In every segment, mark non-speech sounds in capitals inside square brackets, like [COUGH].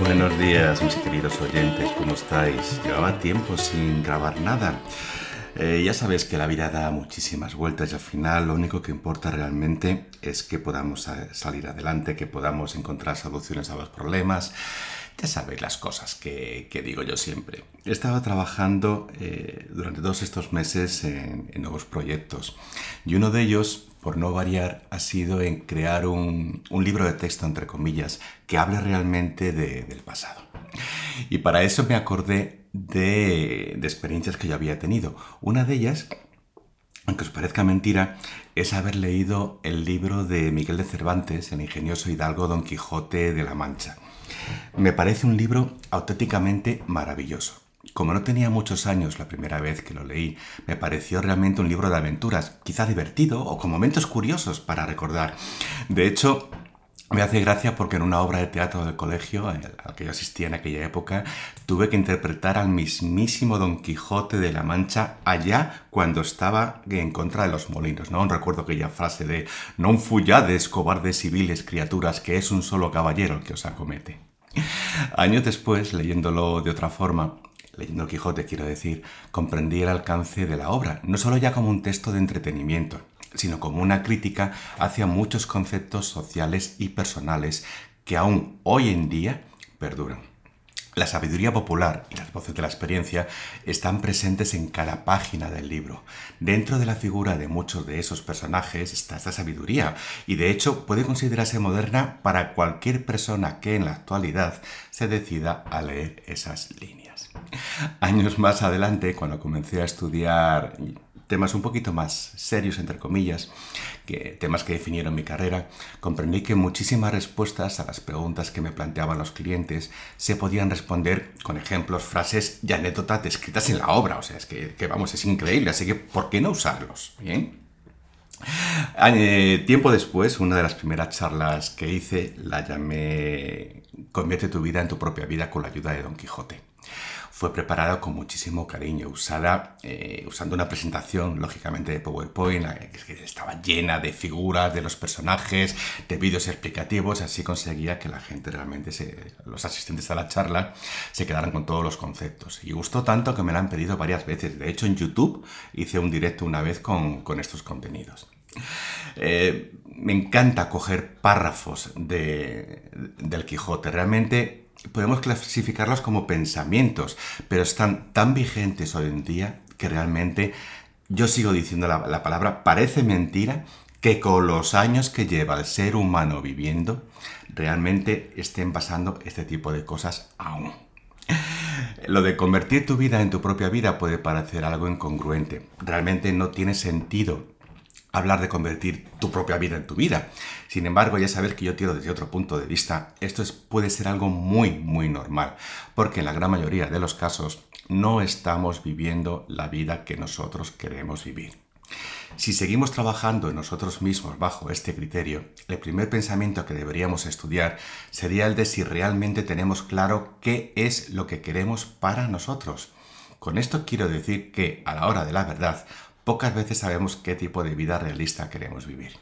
Buenos días, mis queridos oyentes, ¿cómo estáis? Llevaba tiempo sin grabar nada. Eh, ya sabes que la vida da muchísimas vueltas y al final lo único que importa realmente es que podamos eh, salir adelante, que podamos encontrar soluciones a los problemas. Ya sabéis las cosas que, digo yo siempre. He estado trabajando eh, durante todos estos meses en, nuevos proyectos y uno de ellos, por no variar, ha sido en crear un, libro de texto, entre comillas, que hable realmente del pasado. Y para eso me acordé de, de experiencias que yo había tenido. Una de ellas aunque os parezca mentira, es haber leído el libro de Miguel de Cervantes, el ingenioso hidalgo Don Quijote de la Mancha. Me parece un libro auténticamente maravilloso. Como no tenía muchos años la primera vez que lo leí, me pareció realmente un libro de aventuras, quizá divertido o con momentos curiosos para recordar. De hecho, me hace gracia porque en una obra de teatro del colegio al que yo asistía en aquella época, tuve que interpretar al mismísimo Don Quijote de la Mancha allá cuando estaba en contra de los molinos, ¿no? Recuerdo aquella frase de «Non fuyades, cobardes civiles criaturas, que es un solo caballero el que os acomete». Años después, leyéndolo de otra forma, leyendo el Quijote quiero decir, comprendí el alcance de la obra, no solo ya como un texto de entretenimiento, sino como una crítica hacia muchos conceptos sociales y personales que aún hoy en día perduran. La sabiduría popular y las voces de la experiencia están presentes en cada página del libro. Dentro de la figura de muchos de esos personajes está esta sabiduría y de hecho puede considerarse moderna para cualquier persona que en la actualidad se decida a leer esas líneas. Años más adelante, cuando comencé a estudiar temas un poquito más serios, entre comillas, que, temas que definieron mi carrera, comprendí que muchísimas respuestas a las preguntas que me planteaban los clientes se podían responder con ejemplos, frases y anécdotas descritas en la obra. O sea, es que, vamos, es increíble, así que ¿por qué no usarlos? Bien. Eh, tiempo después, una de las primeras charlas que hice la llamé Convierte tu vida en tu propia vida con la ayuda de Don Quijote fue preparada con muchísimo cariño, usada, eh, usando una presentación, lógicamente, de PowerPoint, que estaba llena de figuras de los personajes, de vídeos explicativos, así conseguía que la gente realmente, los asistentes a la charla, se quedaran con todos los conceptos. Y gustó tanto que me la han pedido varias veces. De hecho, en YouTube hice un directo una vez con, estos contenidos. Eh, me encanta coger párrafos de, del Quijote. Realmente podemos clasificarlos como pensamientos, pero están tan vigentes hoy en día que realmente yo sigo diciendo la, palabra, parece mentira que con los años que lleva el ser humano viviendo, realmente estén pasando este tipo de cosas aún. Lo de convertir tu vida en tu propia vida puede parecer algo incongruente. Realmente no tiene sentido hablar de convertir tu propia vida en tu vida. Sin embargo, ya sabes que yo tiro desde otro punto de vista, esto puede ser algo muy, muy normal, porque en la gran mayoría de los casos no estamos viviendo la vida que nosotros queremos vivir. Si seguimos trabajando en nosotros mismos bajo este criterio, el primer pensamiento que deberíamos estudiar sería el de si realmente tenemos claro qué es lo que queremos para nosotros. Con esto quiero decir que, a la hora de la verdad, pocas veces sabemos qué tipo de vida realista queremos vivir.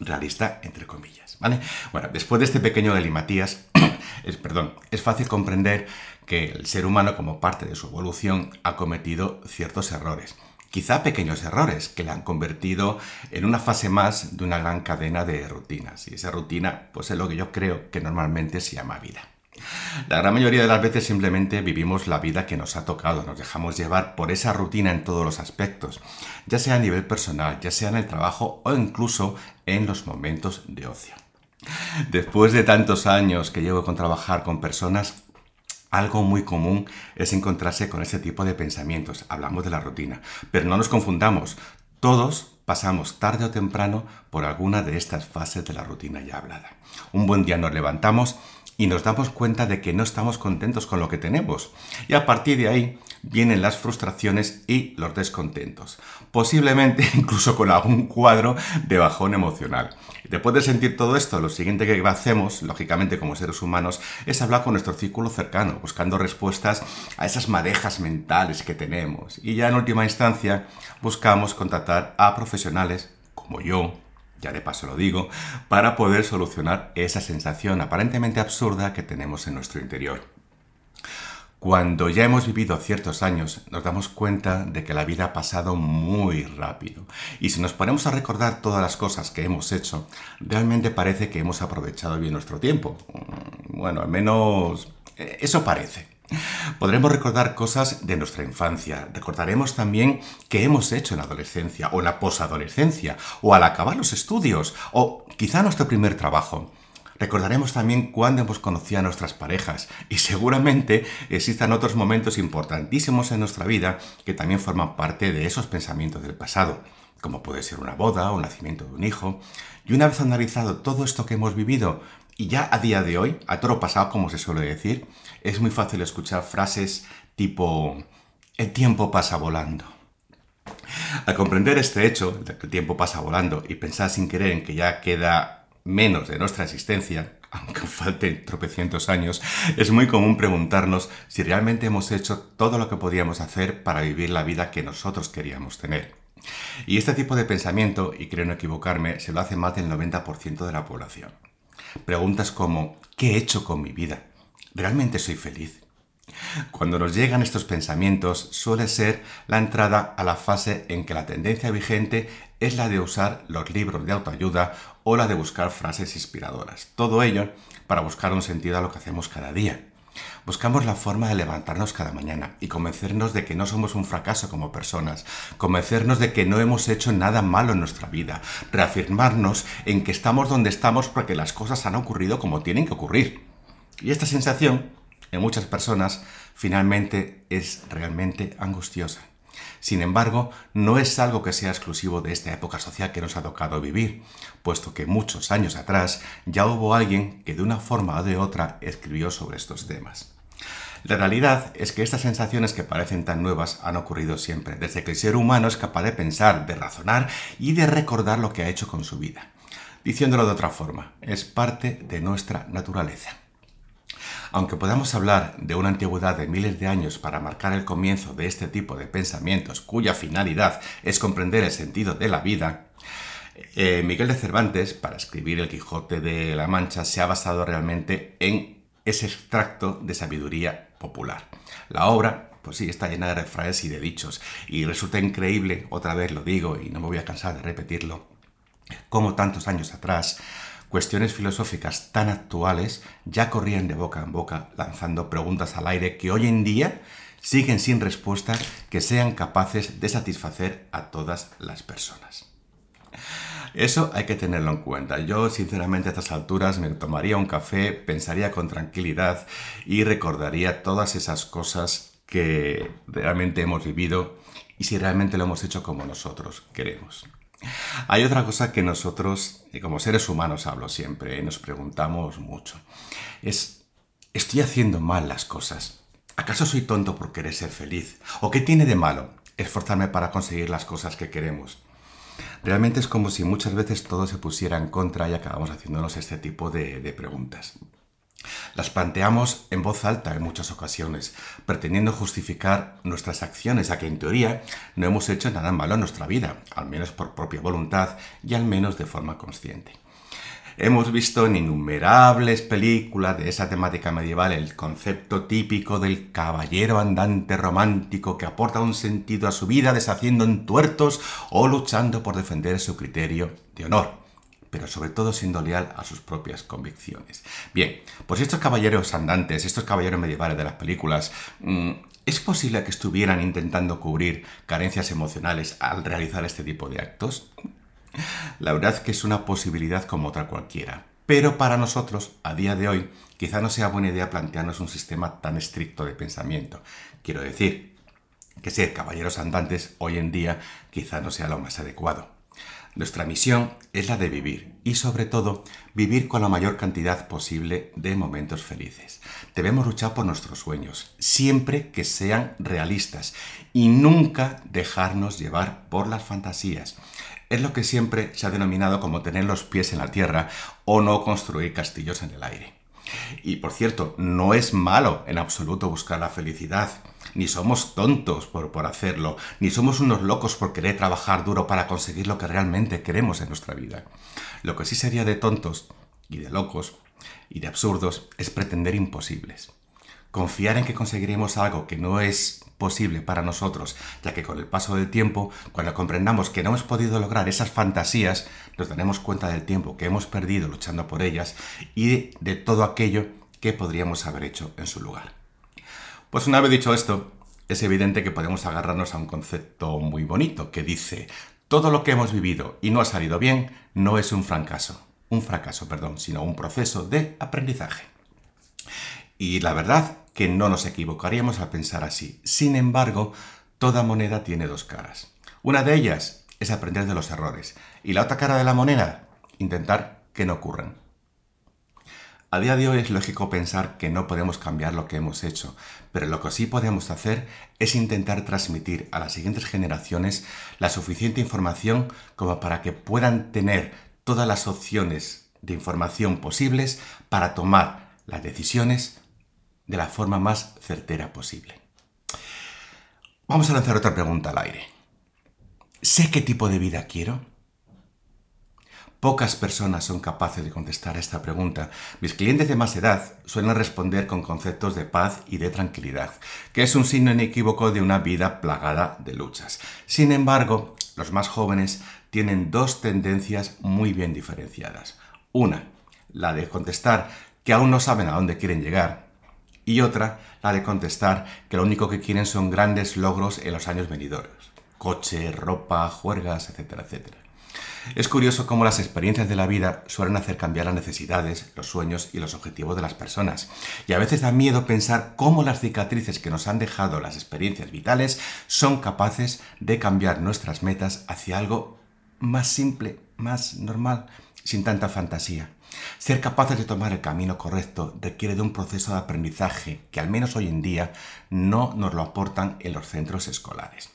Realista, entre comillas, ¿vale? Bueno, después de este pequeño galimatías, [COUGHS] es, perdón, es fácil comprender que el ser humano, como parte de su evolución, ha cometido ciertos errores. Quizá pequeños errores que le han convertido en una fase más de una gran cadena de rutinas. Y esa rutina, pues es lo que yo creo que normalmente se llama vida. La gran mayoría de las veces simplemente vivimos la vida que nos ha tocado, nos dejamos llevar por esa rutina en todos los aspectos, ya sea a nivel personal, ya sea en el trabajo o incluso en los momentos de ocio. Después de tantos años que llevo con trabajar con personas, algo muy común es encontrarse con este tipo de pensamientos. Hablamos de la rutina, pero no nos confundamos. Todos pasamos tarde o temprano por alguna de estas fases de la rutina ya hablada. Un buen día nos levantamos y nos damos cuenta de que no estamos contentos con lo que tenemos. Y a partir de ahí vienen las frustraciones y los descontentos. Posiblemente [LAUGHS] incluso con algún cuadro de bajón emocional. después de sentir todo esto, lo siguiente que hacemos, lógicamente como seres humanos, es hablar con nuestro círculo cercano, buscando respuestas a esas madejas mentales que tenemos. Y ya en última instancia buscamos contactar a profesionales como yo, ya de paso lo digo, para poder solucionar esa sensación aparentemente absurda que tenemos en nuestro interior. Cuando ya hemos vivido ciertos años, nos damos cuenta de que la vida ha pasado muy rápido. Y si nos ponemos a recordar todas las cosas que hemos hecho, realmente parece que hemos aprovechado bien nuestro tiempo. Bueno, al menos eh, eso parece. Podremos recordar cosas de nuestra infancia, recordaremos también qué hemos hecho en la adolescencia o en la posadolescencia, o al acabar los estudios, o quizá nuestro primer trabajo. Recordaremos también cuándo hemos conocido a nuestras parejas y seguramente existan otros momentos importantísimos en nuestra vida que también forman parte de esos pensamientos del pasado, como puede ser una boda o el nacimiento de un hijo. Y una vez analizado todo esto que hemos vivido, y ya a día de hoy, a todo pasado como se suele decir, es muy fácil escuchar frases tipo el tiempo pasa volando. Al comprender este hecho, de que el tiempo pasa volando, y pensar sin querer en que ya queda menos de nuestra existencia, [LAUGHS] aunque falten tropecientos años, es muy común preguntarnos si realmente hemos hecho todo lo que podíamos hacer para vivir la vida que nosotros queríamos tener. Y este tipo de pensamiento, y creo no equivocarme, se lo hace más del 90% de la población. Preguntas como, ¿qué he hecho con mi vida? ¿Realmente soy feliz? Cuando nos llegan estos pensamientos suele ser la entrada a la fase en que la tendencia vigente es la de usar los libros de autoayuda o la de buscar frases inspiradoras. Todo ello para buscar un sentido a lo que hacemos cada día. Buscamos la forma de levantarnos cada mañana y convencernos de que no somos un fracaso como personas, convencernos de que no hemos hecho nada malo en nuestra vida, reafirmarnos en que estamos donde estamos porque las cosas han ocurrido como tienen que ocurrir. Y esta sensación en muchas personas finalmente es realmente angustiosa. Sin embargo, no es algo que sea exclusivo de esta época social que nos ha tocado vivir, puesto que muchos años atrás ya hubo alguien que de una forma o de otra escribió sobre estos temas. La realidad es que estas sensaciones que parecen tan nuevas han ocurrido siempre, desde que el ser humano es capaz de pensar, de razonar y de recordar lo que ha hecho con su vida. Diciéndolo de otra forma, es parte de nuestra naturaleza. Aunque podamos hablar de una antigüedad de miles de años para marcar el comienzo de este tipo de pensamientos cuya finalidad es comprender el sentido de la vida, eh, Miguel de Cervantes, para escribir El Quijote de la Mancha, se ha basado realmente en ese extracto de sabiduría popular. La obra, pues sí, está llena de refranes y de dichos, y resulta increíble, otra vez lo digo y no me voy a cansar de repetirlo, como tantos años atrás cuestiones filosóficas tan actuales ya corrían de boca en boca lanzando preguntas al aire que hoy en día siguen sin respuesta que sean capaces de satisfacer a todas las personas. Eso hay que tenerlo en cuenta. Yo, sinceramente, a estas alturas me tomaría un café, pensaría con tranquilidad y recordaría todas esas cosas que realmente hemos vivido y si realmente lo hemos hecho como nosotros queremos. Hay otra cosa que nosotros, como seres humanos hablo siempre, nos preguntamos mucho. Es, ¿estoy haciendo mal las cosas? ¿Acaso soy tonto por querer ser feliz? ¿O qué tiene de malo esforzarme para conseguir las cosas que queremos? Realmente es como si muchas veces todo se pusiera en contra y acabamos haciéndonos este tipo de, preguntas. Las planteamos en voz alta en muchas ocasiones, pretendiendo justificar nuestras acciones a que en teoría no hemos hecho nada malo en nuestra vida, al menos por propia voluntad y al menos de forma consciente. Hemos visto en innumerables películas de esa temática medieval el concepto típico del caballero andante romántico que aporta un sentido a su vida deshaciendo entuertos o luchando por defender su criterio de honor pero sobre todo siendo leal a sus propias convicciones. Bien, pues estos caballeros andantes, estos caballeros medievales de las películas, mm, ¿es posible que estuvieran intentando cubrir carencias emocionales al realizar este tipo de actos? La verdad que es una posibilidad como otra cualquiera, pero para nosotros, a día de hoy, quizá no sea buena idea plantearnos un sistema tan estricto de pensamiento. Quiero decir, que ser caballeros andantes hoy en día quizá no sea lo más adecuado. Nuestra misión es la de vivir y sobre todo vivir con la mayor cantidad posible de momentos felices. Debemos luchar por nuestros sueños, siempre que sean realistas y nunca dejarnos llevar por las fantasías. Es lo que siempre se ha denominado como tener los pies en la tierra o no construir castillos en el aire. Y por cierto, no es malo en absoluto buscar la felicidad, ni somos tontos por, por hacerlo, ni somos unos locos por querer trabajar duro para conseguir lo que realmente queremos en nuestra vida. Lo que sí sería de tontos y de locos y de absurdos es pretender imposibles. Confiar en que conseguiremos algo que no es posible para nosotros, ya que con el paso del tiempo, cuando comprendamos que no hemos podido lograr esas fantasías, nos daremos cuenta del tiempo que hemos perdido luchando por ellas y de todo aquello que podríamos haber hecho en su lugar. Pues una vez dicho esto, es evidente que podemos agarrarnos a un concepto muy bonito que dice, todo lo que hemos vivido y no ha salido bien no es un fracaso, un fracaso, perdón, sino un proceso de aprendizaje. Y la verdad que no nos equivocaríamos al pensar así. Sin embargo, toda moneda tiene dos caras. Una de ellas es aprender de los errores y la otra cara de la moneda, intentar que no ocurran. A día de hoy es lógico pensar que no podemos cambiar lo que hemos hecho, pero lo que sí podemos hacer es intentar transmitir a las siguientes generaciones la suficiente información como para que puedan tener todas las opciones de información posibles para tomar las decisiones de la forma más certera posible. Vamos a lanzar otra pregunta al aire. ¿Sé qué tipo de vida quiero? Pocas personas son capaces de contestar a esta pregunta. Mis clientes de más edad suelen responder con conceptos de paz y de tranquilidad, que es un signo inequívoco de una vida plagada de luchas. Sin embargo, los más jóvenes tienen dos tendencias muy bien diferenciadas. Una, la de contestar que aún no saben a dónde quieren llegar y otra, la de contestar que lo único que quieren son grandes logros en los años venideros. Coche, ropa, juergas, etcétera, etcétera. Es curioso cómo las experiencias de la vida suelen hacer cambiar las necesidades, los sueños y los objetivos de las personas. Y a veces da miedo pensar cómo las cicatrices que nos han dejado las experiencias vitales son capaces de cambiar nuestras metas hacia algo más simple, más normal, sin tanta fantasía. Ser capaces de tomar el camino correcto requiere de un proceso de aprendizaje que al menos hoy en día no nos lo aportan en los centros escolares.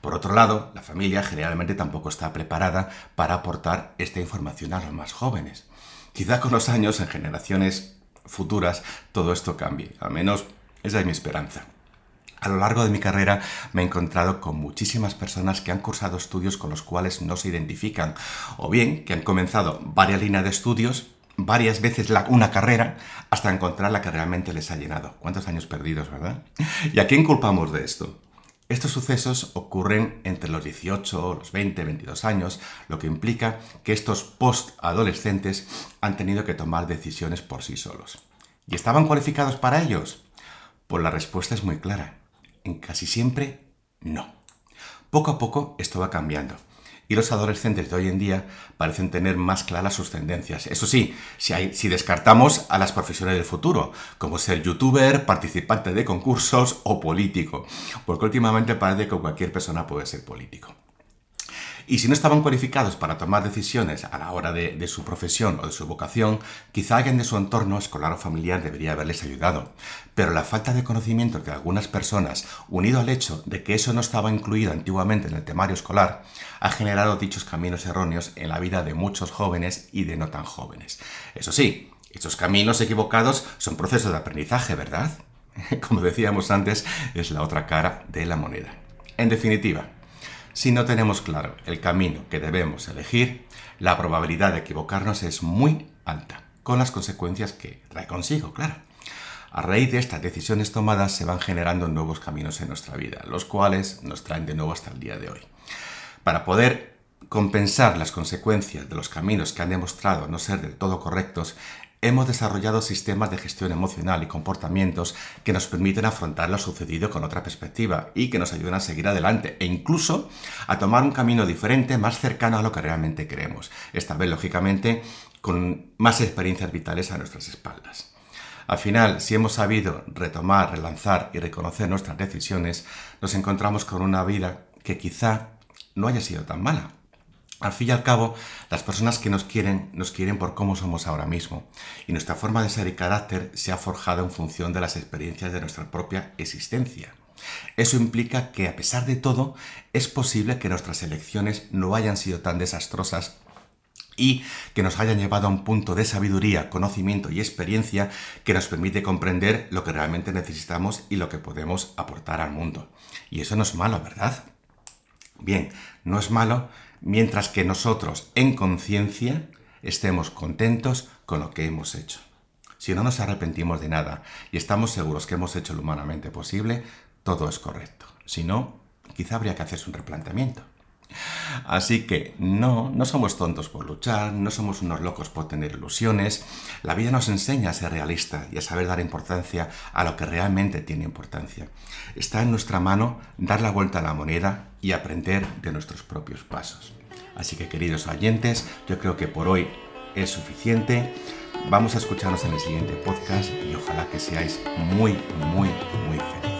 Por otro lado, la familia generalmente tampoco está preparada para aportar esta información a los más jóvenes. Quizá con los años, en generaciones futuras, todo esto cambie. Al menos esa es mi esperanza. A lo largo de mi carrera me he encontrado con muchísimas personas que han cursado estudios con los cuales no se identifican, o bien que han comenzado varias líneas de estudios varias veces una carrera hasta encontrar la que realmente les ha llenado. ¿Cuántos años perdidos, verdad? ¿Y a quién culpamos de esto? Estos sucesos ocurren entre los 18, los 20, 22 años, lo que implica que estos post-adolescentes han tenido que tomar decisiones por sí solos. ¿Y estaban cualificados para ellos? Pues la respuesta es muy clara. En casi siempre, no. Poco a poco esto va cambiando y los adolescentes de hoy en día parecen tener más claras sus tendencias. Eso sí, si, descartamos a las profesiones del futuro, como ser youtuber, participante de concursos o político, porque últimamente parece que cualquier persona puede ser político. Y si no estaban cualificados para tomar decisiones a la hora de, su profesión o de su vocación, quizá alguien de su entorno escolar o familiar debería haberles ayudado. Pero la falta de conocimiento de algunas personas, unido al hecho de que eso no estaba incluido antiguamente en el temario escolar, ha generado dichos caminos erróneos en la vida de muchos jóvenes y de no tan jóvenes. Eso sí, estos caminos equivocados son procesos de aprendizaje, ¿verdad? [LAUGHS] Como decíamos antes, es la otra cara de la moneda. En definitiva, si no tenemos claro el camino que debemos elegir, la probabilidad de equivocarnos es muy alta, con las consecuencias que trae consigo, claro. A raíz de estas decisiones tomadas se van generando nuevos caminos en nuestra vida, los cuales nos traen de nuevo hasta el día de hoy. Para poder compensar las consecuencias de los caminos que han demostrado no ser del todo correctos, hemos desarrollado sistemas de gestión emocional y comportamientos que nos permiten afrontar lo sucedido con otra perspectiva y que nos ayudan a seguir adelante e incluso a tomar un camino diferente más cercano a lo que realmente queremos. Esta vez, lógicamente, con más experiencias vitales a nuestras espaldas. Al final, si hemos sabido retomar, relanzar y reconocer nuestras decisiones, nos encontramos con una vida que quizá no haya sido tan mala. Al fin y al cabo, las personas que nos quieren, nos quieren por cómo somos ahora mismo, y nuestra forma de ser y carácter se ha forjado en función de las experiencias de nuestra propia existencia. Eso implica que, a pesar de todo, es posible que nuestras elecciones no hayan sido tan desastrosas y que nos hayan llevado a un punto de sabiduría, conocimiento y experiencia que nos permite comprender lo que realmente necesitamos y lo que podemos aportar al mundo. Y eso no es malo, ¿verdad? Bien, no es malo mientras que nosotros en conciencia estemos contentos con lo que hemos hecho. Si no nos arrepentimos de nada y estamos seguros que hemos hecho lo humanamente posible, todo es correcto. Si no, quizá habría que hacerse un replanteamiento. Así que no, no somos tontos por luchar, no somos unos locos por tener ilusiones. La vida nos enseña a ser realista y a saber dar importancia a lo que realmente tiene importancia. Está en nuestra mano dar la vuelta a la moneda y aprender de nuestros propios pasos. Así que queridos oyentes, yo creo que por hoy es suficiente. Vamos a escucharnos en el siguiente podcast y ojalá que seáis muy, muy, muy felices.